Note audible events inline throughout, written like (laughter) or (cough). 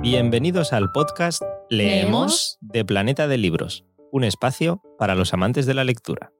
Bienvenidos al podcast Leemos de Planeta de Libros, un espacio para los amantes de la lectura.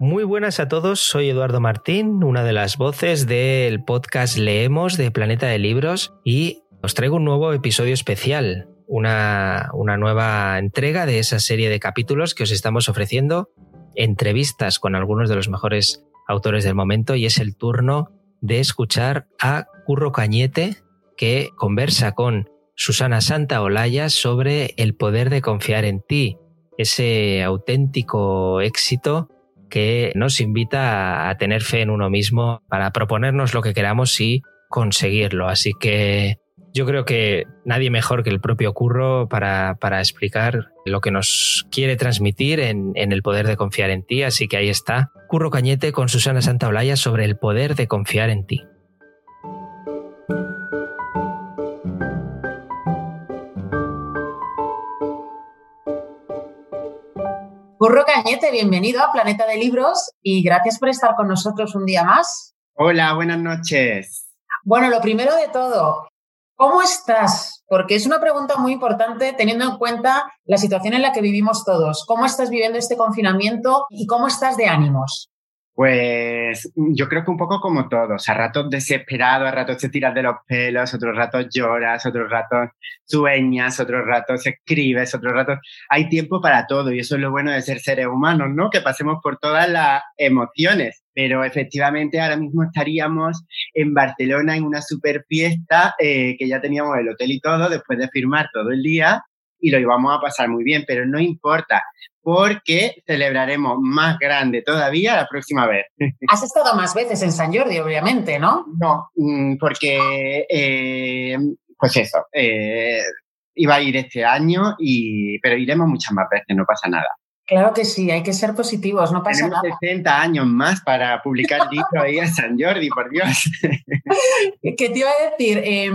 Muy buenas a todos, soy Eduardo Martín, una de las voces del podcast Leemos de Planeta de Libros y os traigo un nuevo episodio especial, una, una nueva entrega de esa serie de capítulos que os estamos ofreciendo entrevistas con algunos de los mejores autores del momento y es el turno de escuchar a Curro Cañete que conversa con Susana Santa Olaya sobre el poder de confiar en ti, ese auténtico éxito que nos invita a tener fe en uno mismo para proponernos lo que queramos y conseguirlo. Así que yo creo que nadie mejor que el propio Curro para, para explicar lo que nos quiere transmitir en, en, el poder de confiar en ti. Así que ahí está, Curro Cañete con Susana Santaolalla sobre el poder de confiar en ti. Curro Cañete, bienvenido a Planeta de Libros y gracias por estar con nosotros un día más. Hola, buenas noches. Bueno, lo primero de todo, ¿Cómo estás? Porque es una pregunta muy importante teniendo en cuenta la situación en la que vivimos todos. ¿Cómo estás viviendo este confinamiento y cómo estás de ánimos? Pues yo creo que un poco como todos, a ratos desesperados, a ratos te tiras de los pelos, otros ratos lloras, otros ratos sueñas, otros ratos escribes, otros ratos... Hay tiempo para todo y eso es lo bueno de ser seres humanos, ¿no? Que pasemos por todas las emociones. Pero efectivamente ahora mismo estaríamos en Barcelona en una super fiesta eh, que ya teníamos el hotel y todo después de firmar todo el día y lo íbamos a pasar muy bien, pero no importa, porque celebraremos más grande todavía la próxima vez. (laughs) Has estado más veces en San Jordi, obviamente, ¿no? No, mm, porque, eh, pues eso, eh, iba a ir este año, y, pero iremos muchas más veces, no pasa nada. Claro que sí, hay que ser positivos, no pasa Tenemos nada. 60 años más para publicar libro ahí en San Jordi, por Dios. (laughs) ¿Qué te iba a decir? Eh,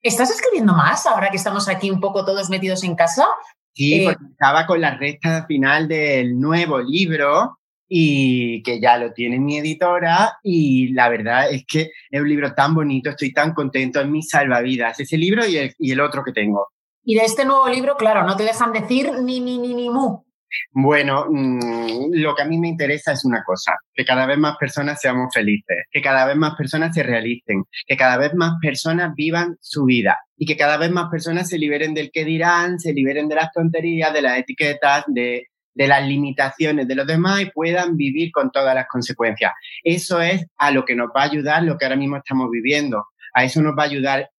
¿Estás escribiendo más ahora que estamos aquí un poco todos metidos en casa? Sí, porque eh, estaba con la recta final del nuevo libro y que ya lo tiene mi editora y la verdad es que es un libro tan bonito, estoy tan contento, en mi salvavidas, ese libro y el, y el otro que tengo. Y de este nuevo libro, claro, no te dejan decir ni ni ni ni mu. Bueno, mmm, lo que a mí me interesa es una cosa, que cada vez más personas seamos felices, que cada vez más personas se realicen, que cada vez más personas vivan su vida y que cada vez más personas se liberen del que dirán, se liberen de las tonterías, de las etiquetas, de, de las limitaciones de los demás y puedan vivir con todas las consecuencias. Eso es a lo que nos va a ayudar lo que ahora mismo estamos viviendo. A eso nos va a ayudar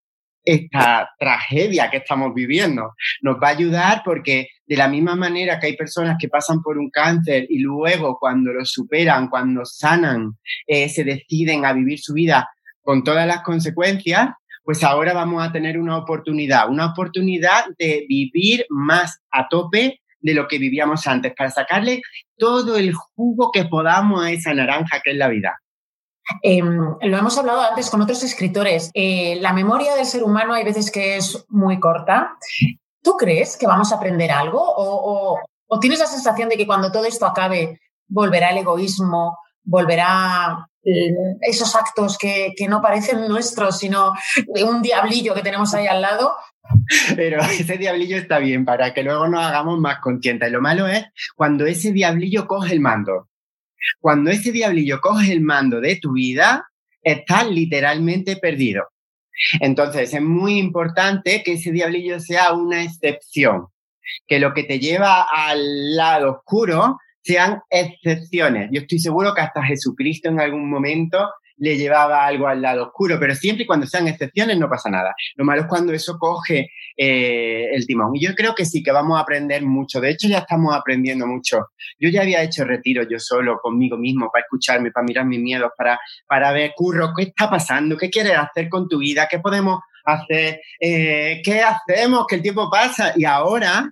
esta tragedia que estamos viviendo. Nos va a ayudar porque de la misma manera que hay personas que pasan por un cáncer y luego cuando lo superan, cuando sanan, eh, se deciden a vivir su vida con todas las consecuencias, pues ahora vamos a tener una oportunidad, una oportunidad de vivir más a tope de lo que vivíamos antes, para sacarle todo el jugo que podamos a esa naranja que es la vida. Eh, lo hemos hablado antes con otros escritores. Eh, la memoria del ser humano hay veces que es muy corta. ¿Tú crees que vamos a aprender algo? ¿O, tienes la sensación de que cuando todo esto acabe volverá el egoísmo, volverá eh, esos actos que, que, no parecen nuestros, sino de un diablillo que tenemos ahí al lado? Pero (laughs) ese diablillo está bien para que luego nos hagamos más conscientes. Lo malo es cuando ese diablillo coge el mando. Cuando ese diablillo coge el mando de tu vida, estás literalmente perdido. Entonces, es muy importante que ese diablillo sea una excepción, que lo que te lleva al lado oscuro sean excepciones. Yo estoy seguro que hasta Jesucristo en algún momento le llevaba algo al lado oscuro, pero siempre y cuando sean excepciones no pasa nada. Lo malo es cuando eso coge eh, el timón. Y yo creo que sí, que vamos a aprender mucho. De hecho, ya estamos aprendiendo mucho. Yo ya había hecho retiro yo solo conmigo mismo para escucharme, para mirar mis miedos, para, para ver, curro, ¿qué está pasando? ¿Qué quieres hacer con tu vida? ¿Qué podemos hacer? Eh, ¿Qué hacemos? Que el tiempo pasa. Y ahora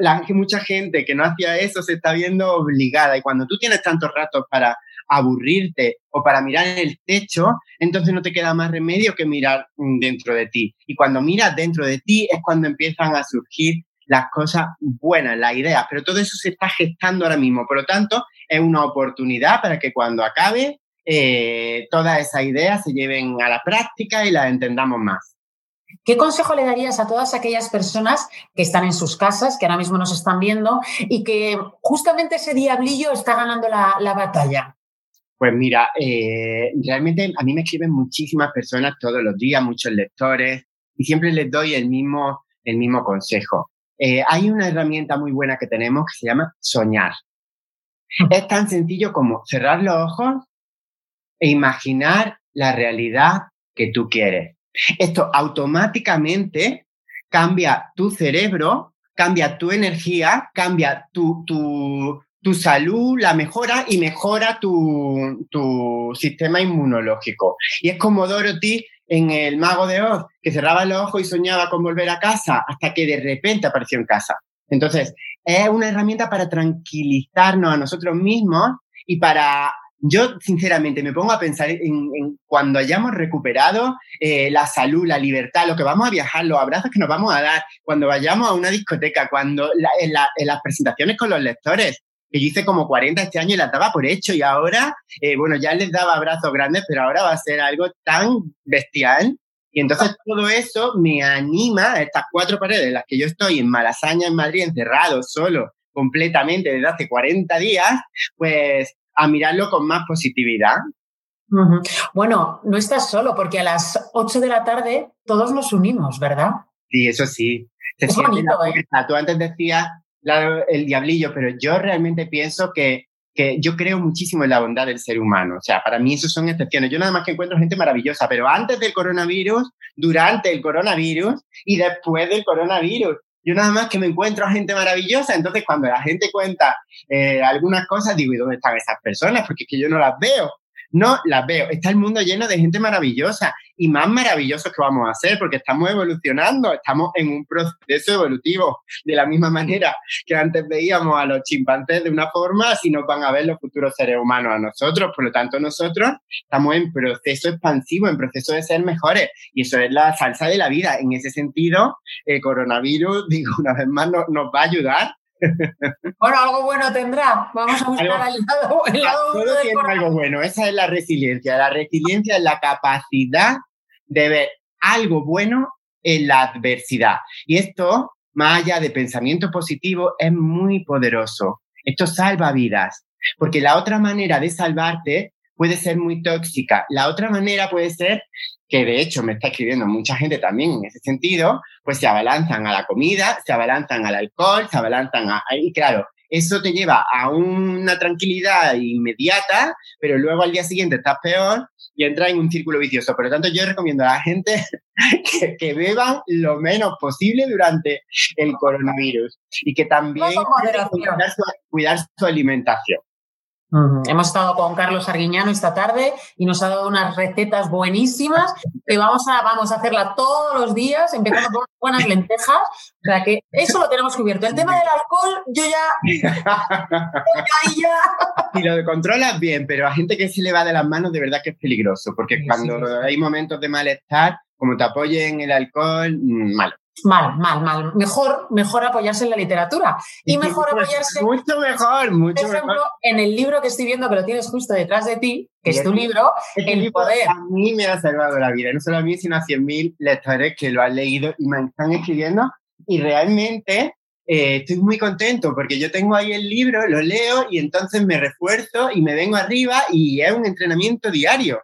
la, mucha gente que no hacía eso se está viendo obligada. Y cuando tú tienes tantos ratos para aburrirte o para mirar el techo, entonces no te queda más remedio que mirar dentro de ti. Y cuando miras dentro de ti es cuando empiezan a surgir las cosas buenas, las ideas, pero todo eso se está gestando ahora mismo. Por lo tanto, es una oportunidad para que cuando acabe, eh, todas esas ideas se lleven a la práctica y las entendamos más. ¿Qué consejo le darías a todas aquellas personas que están en sus casas, que ahora mismo nos están viendo y que justamente ese diablillo está ganando la, batalla? Pues mira, eh, realmente a mí me escriben muchísimas personas todos los días, muchos lectores, y siempre les doy el mismo, el mismo consejo. Eh, hay una herramienta muy buena que tenemos que se llama soñar. Es tan sencillo como cerrar los ojos e imaginar la realidad que tú quieres. Esto automáticamente cambia tu cerebro, cambia tu energía, cambia tu, tu, tu salud, la mejora y mejora tu, tu sistema inmunológico. Y es como Dorothy en El Mago de Oz, que cerraba los ojos y soñaba con volver a casa hasta que de repente apareció en casa. Entonces, es una herramienta para tranquilizarnos a nosotros mismos y para yo, sinceramente, me pongo a pensar en, cuando hayamos recuperado eh, la salud, la libertad, lo que vamos a viajar, los abrazos que nos vamos a dar, cuando vayamos a una discoteca, cuando en, las presentaciones con los lectores, que yo hice como 40 este año y las daba por hecho y ahora, eh, bueno, ya les daba abrazos grandes, pero ahora va a ser algo tan bestial. Y entonces (laughs) todo eso me anima a estas cuatro paredes en las que yo estoy en Malasaña, en Madrid, encerrado, solo, completamente desde hace 40 días, pues a mirarlo con más positividad. Bueno, no estás solo, porque a las 8 de la tarde todos nos unimos, ¿verdad? Sí, eso sí. es bonito, ¿eh? Tú antes decías el diablillo, pero yo realmente pienso que, que yo creo muchísimo en la bondad del ser humano. O sea, para mí eso son excepciones. Yo nada más que encuentro gente maravillosa, pero antes del coronavirus, durante el coronavirus y después del coronavirus yo nada más que me encuentro a gente maravillosa, entonces cuando la gente cuenta eh, algunas cosas, digo, ¿y dónde están esas personas? Porque es que yo no las veo. No las veo. Está el mundo lleno de gente maravillosa y más maravillosos que vamos a hacer porque estamos evolucionando, estamos en un proceso evolutivo. De la misma manera que antes veíamos a los chimpancés de una forma, así nos van a ver los futuros seres humanos a nosotros. Por lo tanto, nosotros estamos en proceso expansivo, en proceso de ser mejores y eso es la salsa de la vida. En ese sentido, el coronavirus, (laughs) digo, una vez más, nos va a ayudar (laughs) bueno, algo bueno tendrá. Vamos a buscar el lado, el lado Todo tiene algo bueno. Esa es la resiliencia. La resiliencia es la capacidad de ver algo bueno en la adversidad. Y esto, más allá de pensamiento positivo, es muy poderoso. Esto salva vidas. Porque la otra manera de salvarte puede ser muy tóxica. La otra manera puede ser que de hecho me está escribiendo mucha gente también en ese sentido, pues se abalanzan a la comida, se abalanzan al alcohol, se abalanzan a... Y claro, eso te lleva a una tranquilidad inmediata, pero luego al día siguiente estás peor y entras en un círculo vicioso. Por lo tanto, yo recomiendo a la gente (laughs) que, beban lo menos posible durante el coronavirus y que también cuidar su alimentación. Hemos estado con Carlos Arguiñano esta tarde y nos ha dado unas recetas buenísimas que vamos a, vamos a hacerla todos los días, empezando con buenas lentejas. O sea que eso lo tenemos cubierto. El tema del alcohol, yo ya. (laughs) ya, Y lo controlas bien, pero a gente que se le va de las manos, de verdad que es peligroso, porque cuando hay momentos de malestar, como te apoyen el alcohol, mm, malo. Mal, mal, mal. Mejor, mejor apoyarse en la literatura. Y mejor apoyarse. Mucho mejor, mucho por ejemplo, En el libro que estoy viendo, que lo tienes justo detrás de ti, que es tu libro, El Poder. A mí me ha salvado la vida. No solo a mí, sino a 100.000 lectores que lo han leído y me están escribiendo. Y realmente eh, estoy muy contento porque yo tengo ahí el libro, lo leo y entonces me refuerzo y me vengo arriba y es un entrenamiento diario.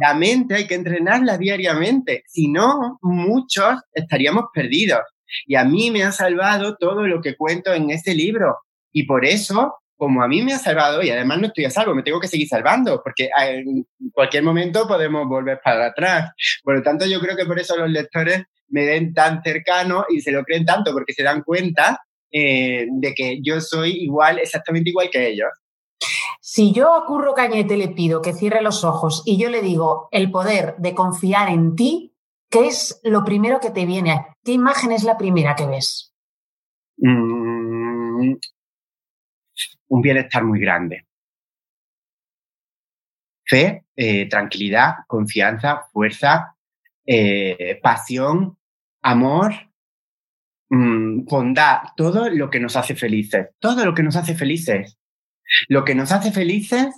La mente hay que entrenarla diariamente, si no, muchos estaríamos perdidos. Y a mí me ha salvado todo lo que cuento en este libro. Y por eso, como a mí me ha salvado, y además no estoy a salvo, me tengo que seguir salvando, porque en cualquier momento podemos volver para atrás. Por lo tanto, yo creo que por eso los lectores me ven tan cercano y se lo creen tanto, porque se dan cuenta eh, de que yo soy igual, exactamente igual que ellos. Si yo a Curro Cañete le pido que cierre los ojos y yo le digo el poder de confiar en ti, ¿qué es lo primero que te viene? ¿Qué imagen es la primera que ves? Mm, un bienestar muy grande. Fe, eh, tranquilidad, confianza, fuerza, eh, pasión, amor mm, bondad, todo lo que nos hace felices, todo lo que nos hace felices. Lo que nos hace felices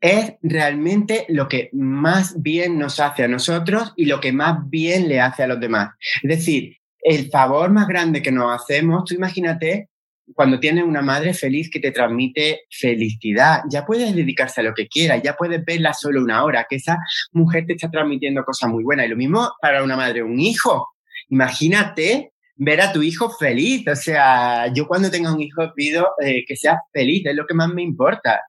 es realmente lo que más bien nos hace a nosotros y lo que más bien le hace a los demás. Es decir, el favor más grande que nos hacemos, tú imagínate cuando tienes una madre feliz que te transmite felicidad, ya puedes dedicarse a lo que quieras, ya puedes verla solo una hora, que esa mujer te está transmitiendo cosas muy buenas. Y lo mismo para una madre, un hijo. Imagínate ver a tu hijo feliz. O sea, yo cuando tenga un hijo pido eh, que sea feliz, es lo que más me importa.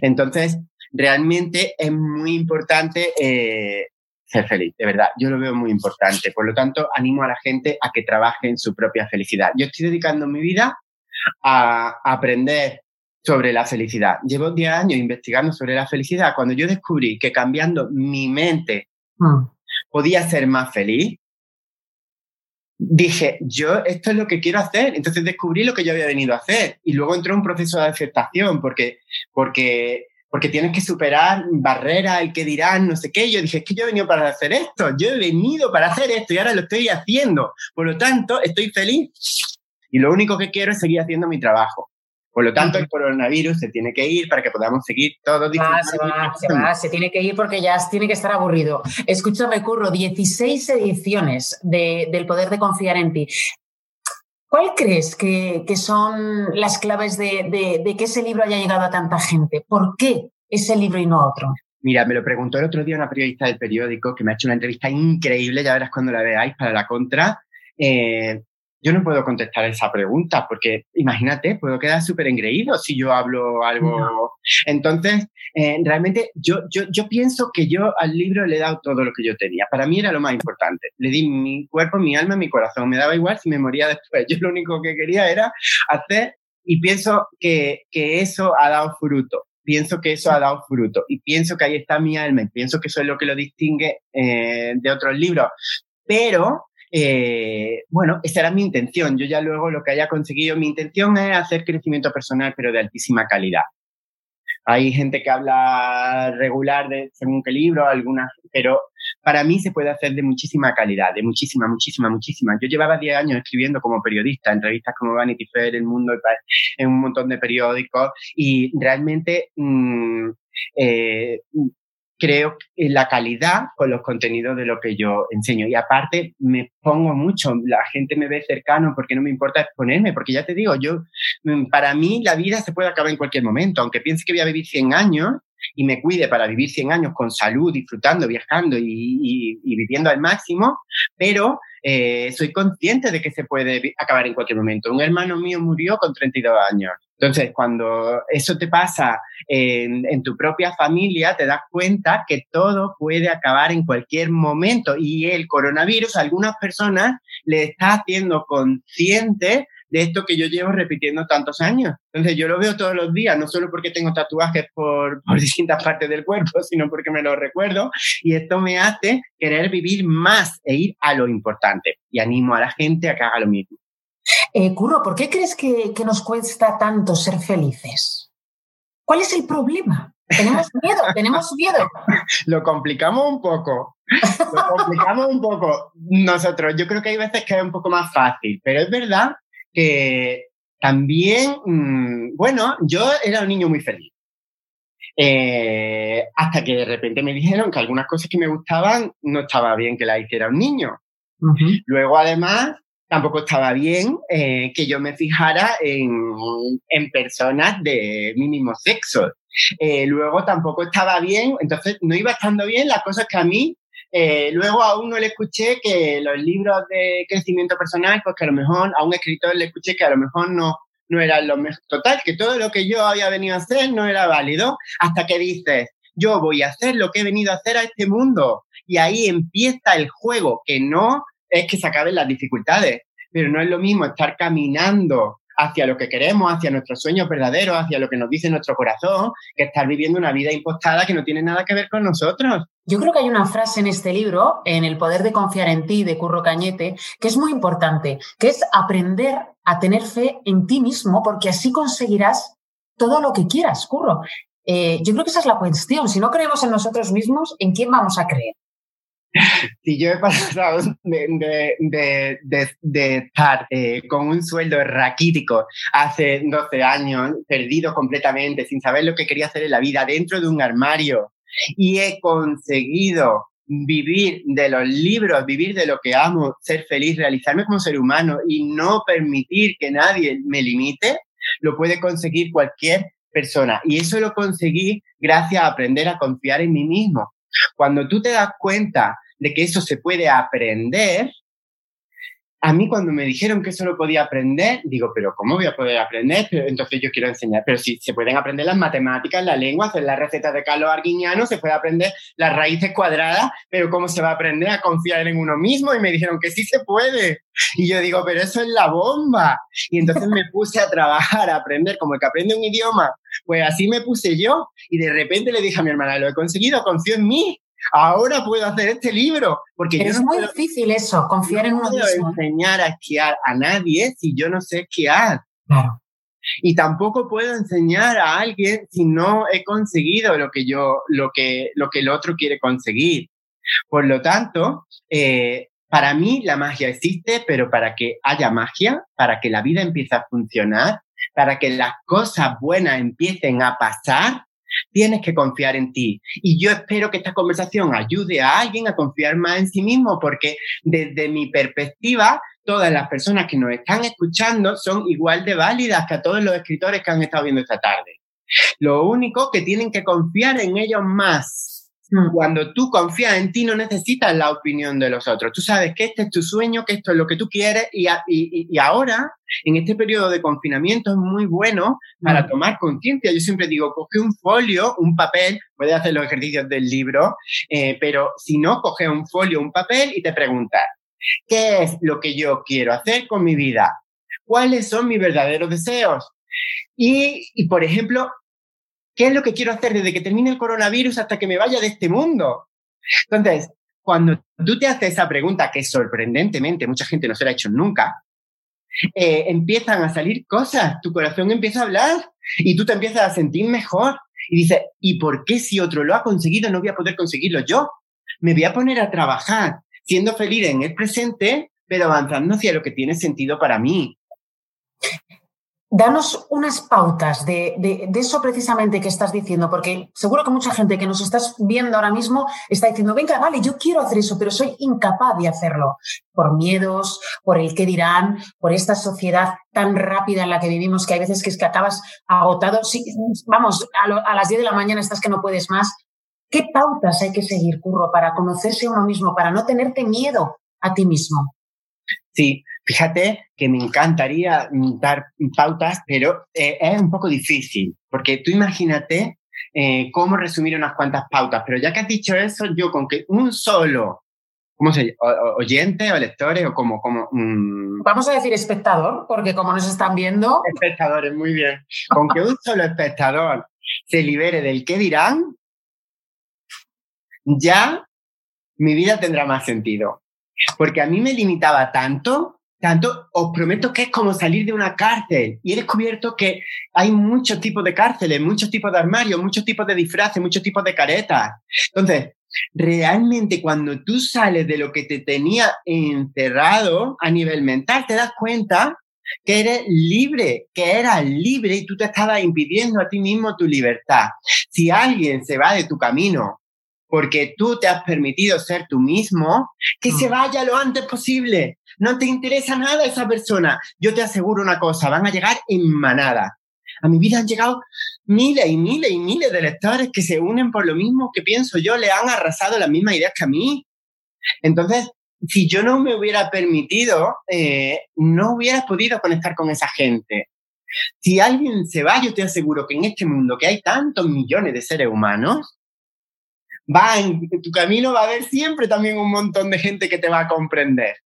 Entonces, realmente es muy importante eh, ser feliz, de verdad. Yo lo veo muy importante. Por lo tanto, animo a la gente a que trabaje en su propia felicidad. Yo estoy dedicando mi vida a aprender sobre la felicidad. Llevo 10 años investigando sobre la felicidad. Cuando yo descubrí que cambiando mi mente mm. podía ser más feliz, dije, yo esto es lo que quiero hacer. Entonces descubrí lo que yo había venido a hacer. Y luego entró un proceso de aceptación porque, porque porque tienes que superar barreras, el que dirán, no sé qué. Yo dije, es que yo he venido para hacer esto, yo he venido para hacer esto y ahora lo estoy haciendo. Por lo tanto, estoy feliz y lo único que quiero es seguir haciendo mi trabajo. Por lo tanto, el coronavirus se tiene que ir para que podamos seguir todos va, se va, se va, se tiene que ir porque ya tiene que estar aburrido. Escúchame, Curro, 16 ediciones de, del poder de confiar en ti. ¿Cuál crees que, son las claves de, que ese libro haya llegado a tanta gente? ¿Por qué ese libro y no otro? Mira, me lo preguntó el otro día una periodista del periódico que me ha hecho una entrevista increíble, ya verás cuando la veáis para la contra. Eh, yo no puedo contestar esa pregunta porque imagínate, puedo quedar súper engreído si yo hablo algo. Entonces, eh, realmente yo, yo, yo pienso que yo al libro le he dado todo lo que yo tenía. Para mí era lo más importante. Le di mi cuerpo, mi alma, mi corazón. Me daba igual si me moría después. (laughs) Yo lo único que quería era hacer y pienso que, que eso ha dado fruto pienso que eso ha dado fruto y pienso que ahí está mi alma y pienso que eso es lo que lo distingue eh, de otros libros. Pero eh, bueno, esa era mi intención. Yo ya luego lo que haya conseguido, mi intención es hacer crecimiento personal, pero de altísima calidad. Hay gente que habla regular de según qué libro, algunas, pero para mí se puede hacer de muchísima calidad, de muchísima, muchísima, muchísima. Yo llevaba 10 años escribiendo como periodista en revistas como Vanity Fair, El Mundo, en un montón de periódicos y realmente mm, eh, creo que la calidad con los contenidos de lo que yo enseño. Y aparte, me pongo mucho, la gente me ve cercano porque no me importa exponerme, porque ya te digo, yo, mm, para mí la vida se puede acabar en cualquier momento, aunque piense que voy a vivir 100 años y me cuide para vivir 100 años con salud, disfrutando, viajando y, viviendo al máximo, pero eh, soy consciente de que se puede acabar en cualquier momento. Un hermano mío murió con 32 años entonces, cuando eso te pasa en, tu propia familia, te das cuenta que todo puede acabar en cualquier momento y el coronavirus a algunas personas le está haciendo consciente de esto que yo llevo repitiendo tantos años. Entonces yo lo veo todos los días, no solo porque tengo tatuajes por, (laughs) por, distintas partes del cuerpo, sino porque me lo recuerdo y esto me hace querer vivir más e ir a lo importante. Y animo a la gente a que haga lo mismo. Eh, Curro, ¿por qué crees que, nos cuesta tanto ser felices? ¿Cuál es el problema? Tenemos miedo, (laughs) tenemos miedo. Lo complicamos un poco. Lo complicamos un poco nosotros. Yo creo que hay veces que es un poco más fácil, pero es verdad que también, mm, bueno, yo era un niño muy feliz. Eh, hasta que de repente me (laughs) dijeron que algunas cosas que me gustaban no estaba bien que las hiciera un niño. Luego, además, tampoco estaba bien eh, que yo me fijara en, en, personas de mínimo sexo. Eh, luego tampoco estaba bien, entonces no iba estando bien las cosas que a mí, eh, luego a uno le escuché que los libros de crecimiento personal, pues que a lo mejor a un escritor le escuché que a lo mejor no, no era lo mejor. Total, que todo lo que yo había venido a hacer no era válido hasta que dices, yo voy a hacer lo que he venido a hacer a este mundo. Y ahí empieza el juego, que no es que se acaben las dificultades, pero no es lo mismo estar caminando hacia lo que queremos, hacia nuestros sueños verdaderos, hacia lo que nos dice nuestro corazón, que estar viviendo una vida impostada que no tiene nada que ver con nosotros. Yo creo que hay una frase en este libro, en El poder de confiar en ti, de Curro Cañete, que es muy importante, que es aprender a tener fe en ti mismo, porque así conseguirás todo lo que quieras, Curro. Eh, yo creo que esa es la cuestión. Si no creemos en nosotros mismos, ¿en quién vamos a creer? Si yo he pasado de, estar eh, con un sueldo raquítico hace 12 años, perdido completamente, sin saber lo que quería hacer en la vida, dentro de un armario, y he conseguido vivir de los libros, vivir de lo que amo, ser feliz, realizarme como ser humano y no permitir que nadie me limite, lo puede conseguir cualquier persona. Y eso lo conseguí gracias a aprender a confiar en mí mismo. Cuando tú te das cuenta de que eso se puede aprender, a mí cuando me dijeron que eso lo podía aprender, digo, pero ¿cómo voy a poder aprender? Entonces yo quiero enseñar, pero si se pueden aprender las matemáticas, la lengua, hacer las recetas de Carlos Arguiñano, se puede aprender las raíces cuadradas, pero ¿cómo se va a aprender a confiar en uno mismo? Y me dijeron que sí se puede. Y yo digo, pero eso es la bomba. Y entonces me puse a trabajar, a aprender, como el que aprende un idioma. Pues así me puse yo y de repente le dije a mi hermana, lo he conseguido, confío en mí ahora puedo hacer este libro. Porque es muy difícil eso, confiar en uno mismo. No puedo enseñar a esquiar a nadie si yo no sé esquiar. Claro. Y tampoco puedo enseñar a alguien si no he conseguido lo que yo, lo que, lo que el otro quiere conseguir. Por lo tanto, eh, para mí la magia existe, pero para que haya magia, para que la vida empiece a funcionar, para que las cosas buenas empiecen a pasar, Tienes que confiar en ti. Y yo espero que esta conversación ayude a alguien a confiar más en sí mismo, porque desde mi perspectiva, todas las personas que nos están escuchando son igual de válidas que a todos los escritores que han estado viendo esta tarde. Lo único que tienen que confiar en ellos más. Cuando tú confías en ti, no necesitas la opinión de los otros. Tú sabes que este es tu sueño, que esto es lo que tú quieres y, y, ahora, en este periodo de confinamiento, es muy bueno para mm. tomar conciencia. Yo siempre digo, coge un folio, un papel, puedes hacer los ejercicios del libro, eh, pero si no, coge un folio, un papel y te preguntas, ¿qué es lo que yo quiero hacer con mi vida? ¿Cuáles son mis verdaderos deseos? Y, y, por ejemplo, ¿Qué es lo que quiero hacer desde que termine el coronavirus hasta que me vaya de este mundo? Entonces, cuando tú te haces esa pregunta, que sorprendentemente mucha gente no se la ha hecho nunca, eh, empiezan a salir cosas, tu corazón empieza a hablar y tú te empiezas a sentir mejor. Y dices, ¿y por qué si otro lo ha conseguido no voy a poder conseguirlo yo? Me voy a poner a trabajar, siendo feliz en el presente, pero avanzando hacia lo que tiene sentido para mí. Danos unas pautas de, eso precisamente que estás diciendo, porque seguro que mucha gente que nos estás viendo ahora mismo está diciendo, venga, vale, yo quiero hacer eso, pero soy incapaz de hacerlo, por miedos, por el qué dirán, por esta sociedad tan rápida en la que vivimos que hay veces que es que acabas agotado. vamos, a, las 10 de la mañana estás que no puedes más. ¿Qué pautas hay que seguir, Curro, para conocerse uno mismo, para no tenerte miedo a ti mismo? Sí, fíjate que me encantaría dar pautas, pero eh, es un poco difícil, porque tú imagínate eh, cómo resumir unas cuantas pautas, pero ya que has dicho eso, yo con que un solo, ¿cómo se llama? ¿Oyente o lectores o como... como Vamos a decir espectador, porque como nos están viendo... Espectadores, muy bien. Con que un solo espectador se libere del qué dirán, ya mi vida tendrá más sentido porque a mí me limitaba tanto, tanto, os prometo que es como salir de una cárcel. Y he descubierto que hay muchos tipos de cárceles, muchos tipos de armarios, muchos tipos de disfraces, muchos tipos de caretas. Entonces, realmente cuando tú sales de lo que te tenía encerrado a nivel mental, te das cuenta que eres libre, que eras libre y tú te estabas impidiendo a ti mismo tu libertad. Si alguien se va de tu camino porque tú te has permitido ser tú mismo, que se mm. vaya lo antes posible. No te interesa nada esa persona. Yo te aseguro una cosa, van a llegar en manada. A mi vida han llegado miles y miles y miles de lectores que se unen por lo mismo que pienso yo, le han arrasado las mismas ideas que a mí. Entonces, si yo no me hubiera permitido, eh, no hubiera podido conectar con esa gente. Si alguien se va, yo te aseguro que en este mundo que hay tantos millones de seres humanos, va en tu camino va a haber siempre también un montón de gente que te va a comprender.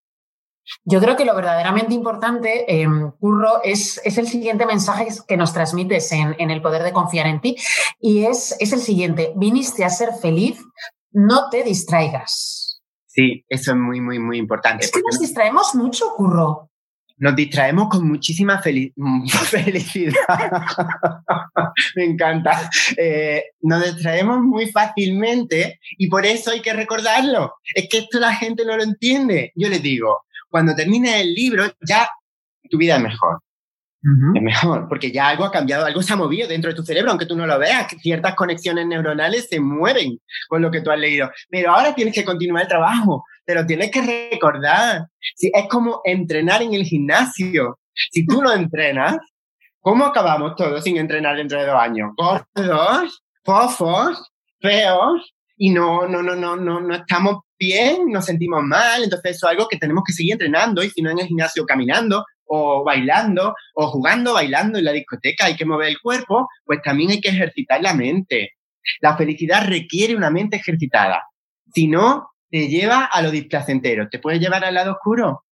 Yo creo que lo verdaderamente importante, eh, Curro, es, es, el siguiente mensaje que nos transmites en, en, el poder de confiar en ti y es, es el siguiente, viniste a ser feliz, no te distraigas. Sí, eso es muy, muy, muy importante. Es que nos distraemos mucho, Curro. Nos distraemos con muchísima (laughs) felicidad. (laughs) Me encanta. Eh, nos distraemos muy fácilmente y por eso hay que recordarlo. Es que esto la gente no lo entiende. Yo les digo, cuando termine el libro, ya tu vida es mejor. Es mejor, porque ya algo ha cambiado, algo se ha movido dentro de tu cerebro, aunque tú no lo veas, ciertas conexiones neuronales se mueven con lo que tú has leído. Pero ahora tienes que continuar el trabajo, te lo tienes que recordar. Si, es como entrenar en el gimnasio. Si tú no entrenas, ¿cómo acabamos todos sin entrenar dentro de dos años? Gordos, fofos, feos, y no, no, no, no, no, no estamos bien, nos sentimos mal, entonces eso es algo que tenemos que seguir entrenando, y si no en el gimnasio caminando, o bailando, o jugando, bailando en la discoteca, hay que mover el cuerpo, pues también hay que ejercitar la mente. La felicidad requiere una mente ejercitada. Si no, te lleva a lo displacentero, te puede llevar al lado oscuro.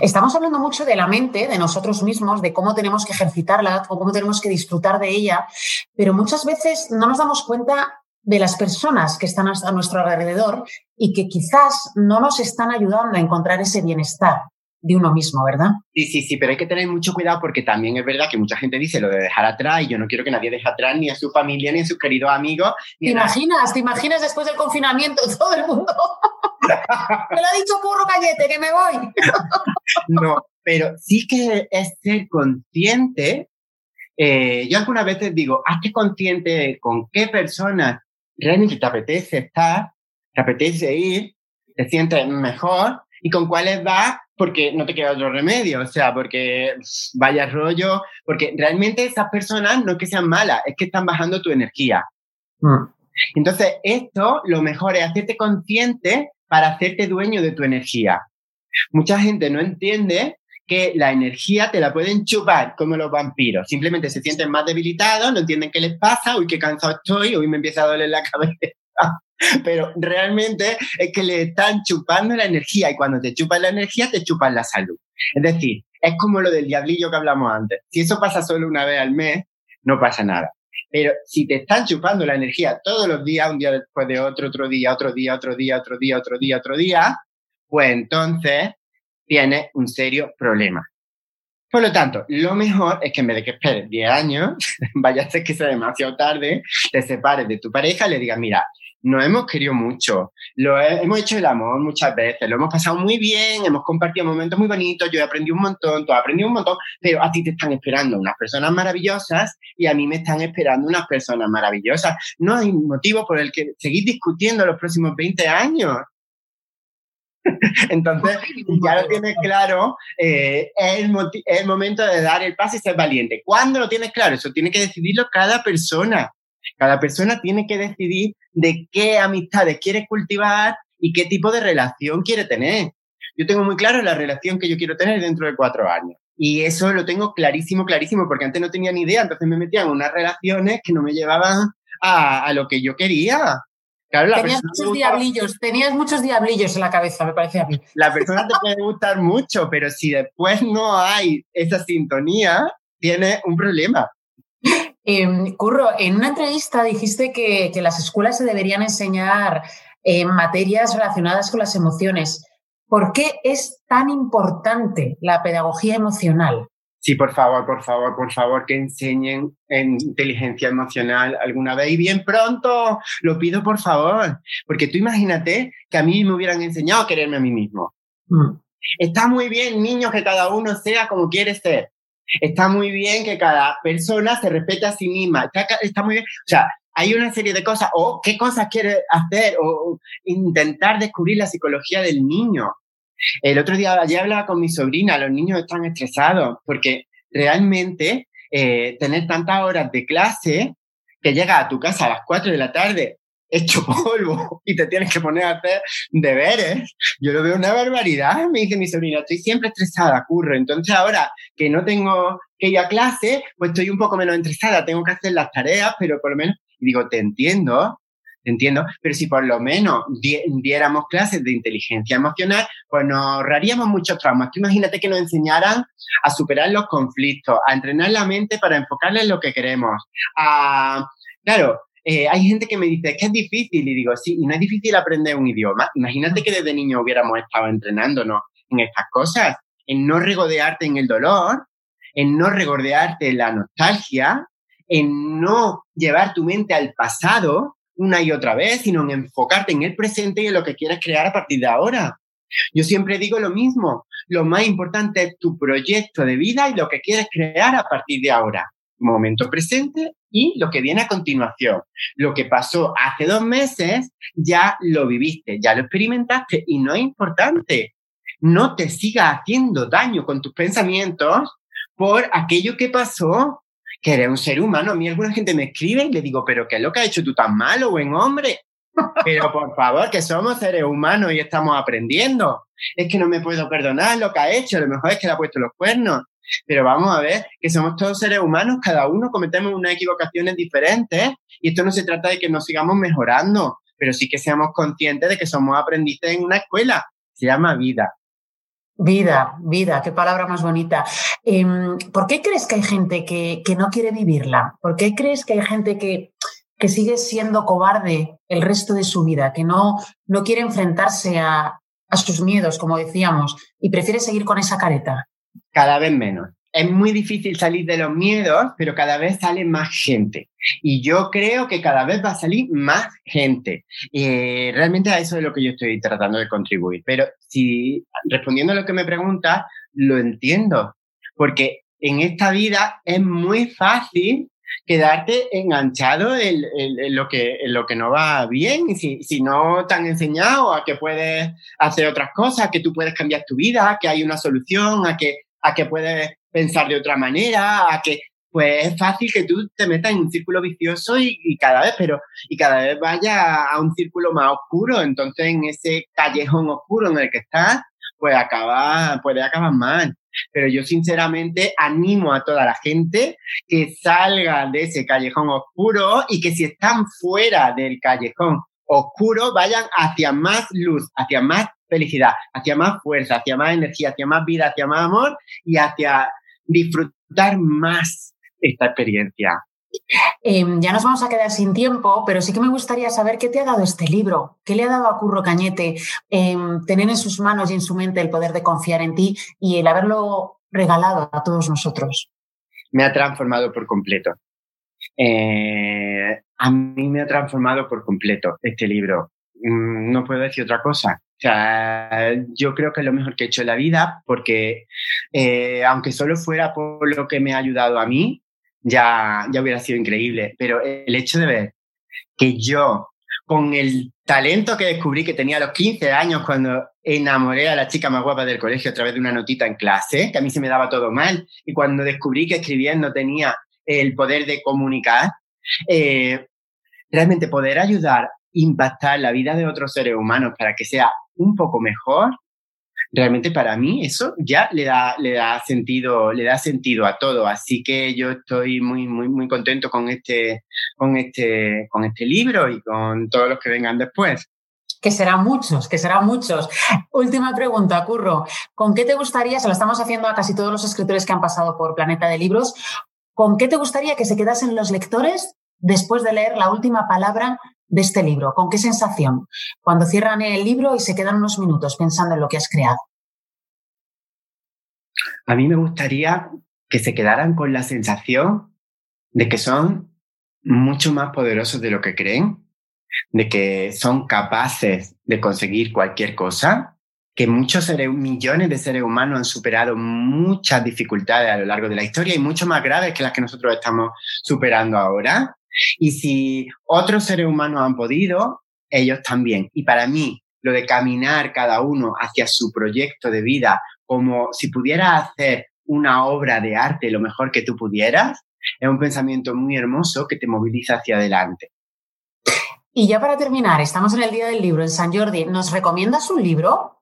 Estamos hablando mucho de la mente, de nosotros mismos, de cómo tenemos que ejercitarla o cómo tenemos que disfrutar de ella, pero muchas veces no nos damos cuenta de las personas que están a nuestro alrededor y que quizás no nos están ayudando a encontrar ese bienestar de uno mismo, ¿verdad? Sí, sí, sí, pero hay que tener mucho cuidado porque también es verdad que mucha gente dice lo de dejar atrás y yo no quiero que nadie deje atrás ni a su familia ni a sus queridos amigos. ¿Te imaginas? ¿Te imaginas después del confinamiento (laughs) todo el mundo? (laughs) Me lo ha dicho Curro Cayete, que me voy. (laughs) no, pero sí que es ser consciente. Eh, yo algunas veces digo, hazte consciente con qué personas realmente te apetece estar, te apetece ir, te sientes mejor y con cuáles vas porque no te queda otro remedio, o sea, porque vaya rollo, porque realmente esas personas no es que sean malas, es que están bajando tu energía. Mm. Entonces, esto lo mejor es hacerte consciente para hacerte dueño de tu energía. Mucha gente no entiende que la energía te la pueden chupar como los vampiros. Simplemente se sienten más debilitados, no entienden qué les pasa, uy, qué cansado estoy, hoy me empieza a doler la (laughs) cabeza. Pero realmente es que le están chupando la energía y cuando te chupan la energía te chupan la salud. Es decir, es como lo del diablillo que hablamos antes. Si eso pasa solo una vez al mes, no pasa nada. Pero si te están chupando la energía todos los días, un día después de otro, otro día, otro día, otro día, otro día, otro día, otro día, pues entonces tienes un serio problema. Por lo tanto, lo mejor es que en vez de que esperes 10 años, (laughs) vaya a ser que sea demasiado tarde, te separes de tu pareja y le digas, mira, nos hemos querido mucho, lo hemos hecho el amor muchas veces, lo hemos pasado muy bien, hemos compartido momentos muy bonitos, yo he aprendido un montón, tú has aprendido un montón, pero a ti te están esperando unas personas maravillosas y a mí me están esperando unas personas maravillosas. No hay motivo por el que seguir discutiendo los próximos 20 años. (laughs) Entonces, ya lo tienes claro, eh, es, el es el momento de dar el paso y ser valiente. ¿Cuándo lo tienes claro? Eso tiene que decidirlo cada persona. Cada persona tiene que decidir de qué amistades quiere cultivar y qué tipo de relación quiere tener. Yo tengo muy claro la relación que yo quiero tener dentro de cuatro años. Y eso lo tengo clarísimo, clarísimo, porque antes no tenía ni idea, entonces me metía en unas relaciones que no me llevaban a, a lo que yo quería. tenías muchos diablillos, tenías muchos diablillos en la cabeza, me parece a mí. (laughs) La persona te puede gustar mucho, pero si después no hay esa sintonía, tiene un problema. (laughs) Em, Curro, en una entrevista dijiste que, las escuelas se deberían enseñar en materias relacionadas con las emociones. ¿Por qué es tan importante la pedagogía emocional? Sí, por favor, por favor, por favor, que enseñen en inteligencia emocional alguna vez y bien pronto. Lo pido, por favor. Porque tú imagínate que a mí me hubieran enseñado a quererme a mí mismo. Mm. Está muy bien, niños, que cada uno sea como quiere ser. Está muy bien que cada persona se respete a sí misma. Está, muy bien. O sea, hay una serie de cosas, o qué cosas quiere hacer, o intentar descubrir la psicología del niño. El otro día, ayer hablaba con mi sobrina, los niños están estresados porque realmente eh, tener tantas horas de clase que llega a tu casa a las 4 de la tarde hecho (laughs) polvo y te tienes que poner a hacer deberes. Yo lo veo una barbaridad, me dice mi sobrina, estoy siempre estresada, curro. Entonces ahora que no tengo que ir a clase, pues estoy un poco menos estresada, tengo que hacer las tareas, pero por lo menos, y digo, te entiendo, te entiendo, pero si por lo menos diéramos clases de inteligencia emocional, pues nos ahorraríamos muchos traumas. Tú imagínate que nos enseñaran a superar los conflictos, a entrenar la mente para enfocarle en lo que queremos, claro, eh, hay gente que me dice que es difícil y digo, sí, y no es difícil aprender un idioma. Imagínate que desde niño hubiéramos estado entrenándonos en estas cosas en no regodearte en el dolor, en no regodearte en la nostalgia, en no llevar tu mente al pasado una y otra vez, sino en enfocarte en el presente y en lo que quieres crear a partir de ahora. Yo siempre digo lo mismo, lo más importante es tu proyecto de vida y lo que quieres crear a partir de ahora. Momento presente y lo que viene a continuación. Lo que pasó hace dos meses, ya lo viviste, ya lo experimentaste y no es importante. No te sigas haciendo daño con tus pensamientos por aquello que pasó, que eres un ser humano. A mí alguna gente me escribe y le digo, pero ¿qué es lo que has hecho tú tan malo, buen hombre? Pero por favor, que somos seres humanos y estamos aprendiendo. Es que no me puedo perdonar lo que ha hecho, a lo mejor es que le ha puesto los cuernos. Pero vamos a ver que somos todos seres humanos, cada uno cometemos unas equivocaciones diferentes y esto no se trata de que nos sigamos mejorando, pero sí que seamos conscientes de que somos aprendices en una escuela. Se llama vida. Vida, vida, qué palabra más bonita. Em, ¿Por qué crees que hay gente que, que no quiere vivirla? ¿Por qué crees que hay gente que, que sigue siendo cobarde el resto de su vida, que no, no quiere enfrentarse a, a sus miedos, como decíamos, y prefiere seguir con esa careta? Cada vez menos. Es muy difícil salir de los miedos, pero cada vez sale más gente. Y yo creo que cada vez va a salir más gente. Y realmente a eso es lo que yo estoy tratando de contribuir. Pero si respondiendo a lo que me preguntas, lo entiendo. Porque en esta vida es muy fácil quedarte enganchado en, lo, que, lo que no va bien, si, si no te han enseñado a que puedes hacer otras cosas, que tú puedes cambiar tu vida, que hay una solución, a que, a que puedes pensar de otra manera, a que pues es fácil que tú te metas en un círculo vicioso y, cada vez, pero y cada vez vaya a un círculo más oscuro. Entonces, en ese callejón oscuro en el que estás, pues acaba, puede acabar mal. Pero yo sinceramente animo a toda la gente que salga de ese callejón oscuro y que si están fuera del callejón oscuro vayan hacia más luz, hacia más felicidad, hacia más fuerza, hacia más energía, hacia más vida, hacia más amor y hacia disfrutar más esta experiencia. Em, ya nos vamos a quedar sin tiempo, pero sí que me gustaría saber qué te ha dado este libro, qué le ha dado a Curro Cañete em, tener en sus manos y en su mente el poder de confiar en ti y el haberlo regalado a todos nosotros. Me ha transformado por completo. Eh, a mí me ha transformado por completo este libro. Mm, no puedo decir otra cosa. O sea, yo creo que es lo mejor que he hecho en la vida porque eh, aunque solo fuera por lo que me ha ayudado a mí, ya, ya hubiera sido increíble. Pero el hecho de ver que yo, con el talento que descubrí que tenía a los 15 años cuando enamoré a la chica más guapa del colegio a través de una notita en clase, que a mí se me daba todo mal, y cuando descubrí que escribiendo tenía el poder de comunicar, eh, realmente poder ayudar, impactar la vida de otros seres humanos para que sea un poco mejor, realmente para mí eso ya le da, le da sentido, le da sentido a todo. Así que yo estoy muy, muy, muy contento con este, con este, con este libro y con todos los que vengan después. Que serán muchos, que serán muchos. Última pregunta, Curro. ¿Con qué te gustaría, se lo estamos haciendo a casi todos los escritores que han pasado por Planeta de Libros, ¿con qué te gustaría que se quedasen los lectores después de leer la última palabra de este libro? ¿Con qué sensación? Cuando cierran el libro y se quedan unos minutos pensando en lo que has creado. A mí me gustaría que se quedaran con la sensación de que son mucho más poderosos de lo que creen, de que son capaces de conseguir cualquier cosa, que muchos seres, millones de seres humanos han superado muchas dificultades a lo largo de la historia y mucho más graves que las que nosotros estamos superando ahora, y si otros seres humanos han podido, ellos también. Y para mí, lo de caminar cada uno hacia su proyecto de vida como si pudieras hacer una obra de arte lo mejor que tú pudieras, es un pensamiento muy hermoso que te moviliza hacia adelante. Y ya para terminar, estamos en el Día del Libro en San Jordi. ¿Nos recomiendas un libro?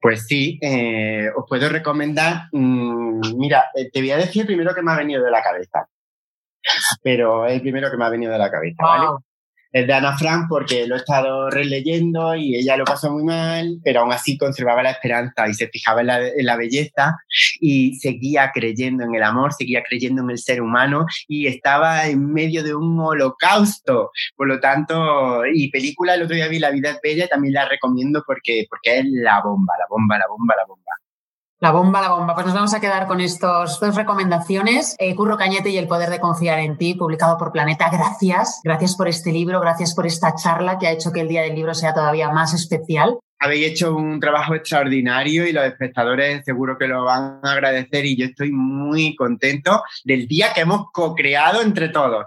Pues sí, eh, os puedo recomendar. Mm, mira, eh, te voy a decir primero que me ha venido de la cabeza pero es el primero que me ha venido de la cabeza, ¿vale? Es de Ana Frank porque lo he estado releyendo y ella lo pasó muy mal, pero aún así conservaba la esperanza y se fijaba en la, en la, belleza y seguía creyendo en el amor, seguía creyendo en el ser humano y estaba en medio de un holocausto. Por lo tanto, y película, el otro día vi La vida es bella, también la recomiendo porque, porque es la bomba, la bomba, la bomba, la bomba. La bomba, la bomba. Pues nos vamos a quedar con estos dos recomendaciones. Eh, Curro Cañete y El poder de confiar en ti, publicado por Planeta. Gracias. Gracias por este libro, gracias por esta charla que ha hecho que el Día del Libro sea todavía más especial. Habéis hecho un trabajo extraordinario y los espectadores seguro que lo van a agradecer y yo estoy muy contento del día que hemos co-creado entre todos.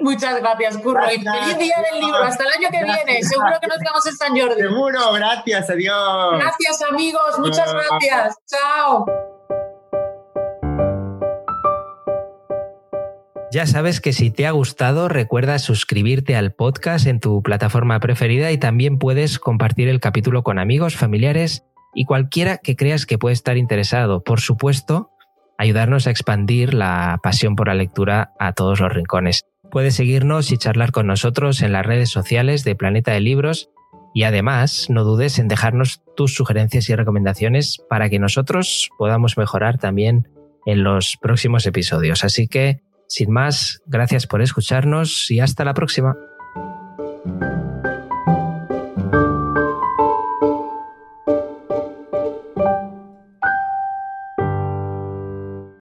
Muchas gracias, Curro. Y feliz día del libro. Hasta el año que viene. Seguro que nos vemos en San Jordi. Seguro, gracias, adiós. Gracias, amigos. Muchas gracias. Chao. Ya sabes que si te ha gustado, recuerda suscribirte al podcast en tu plataforma preferida y también puedes compartir el capítulo con amigos, familiares y cualquiera que creas que puede estar interesado. Por supuesto, ayudarnos a expandir la pasión por la lectura a todos los rincones. Puedes seguirnos y charlar con nosotros en las redes sociales de Planeta de Libros y además no dudes en dejarnos tus sugerencias y recomendaciones para que nosotros podamos mejorar también en los próximos episodios. Así que, sin más, gracias por escucharnos y hasta la próxima.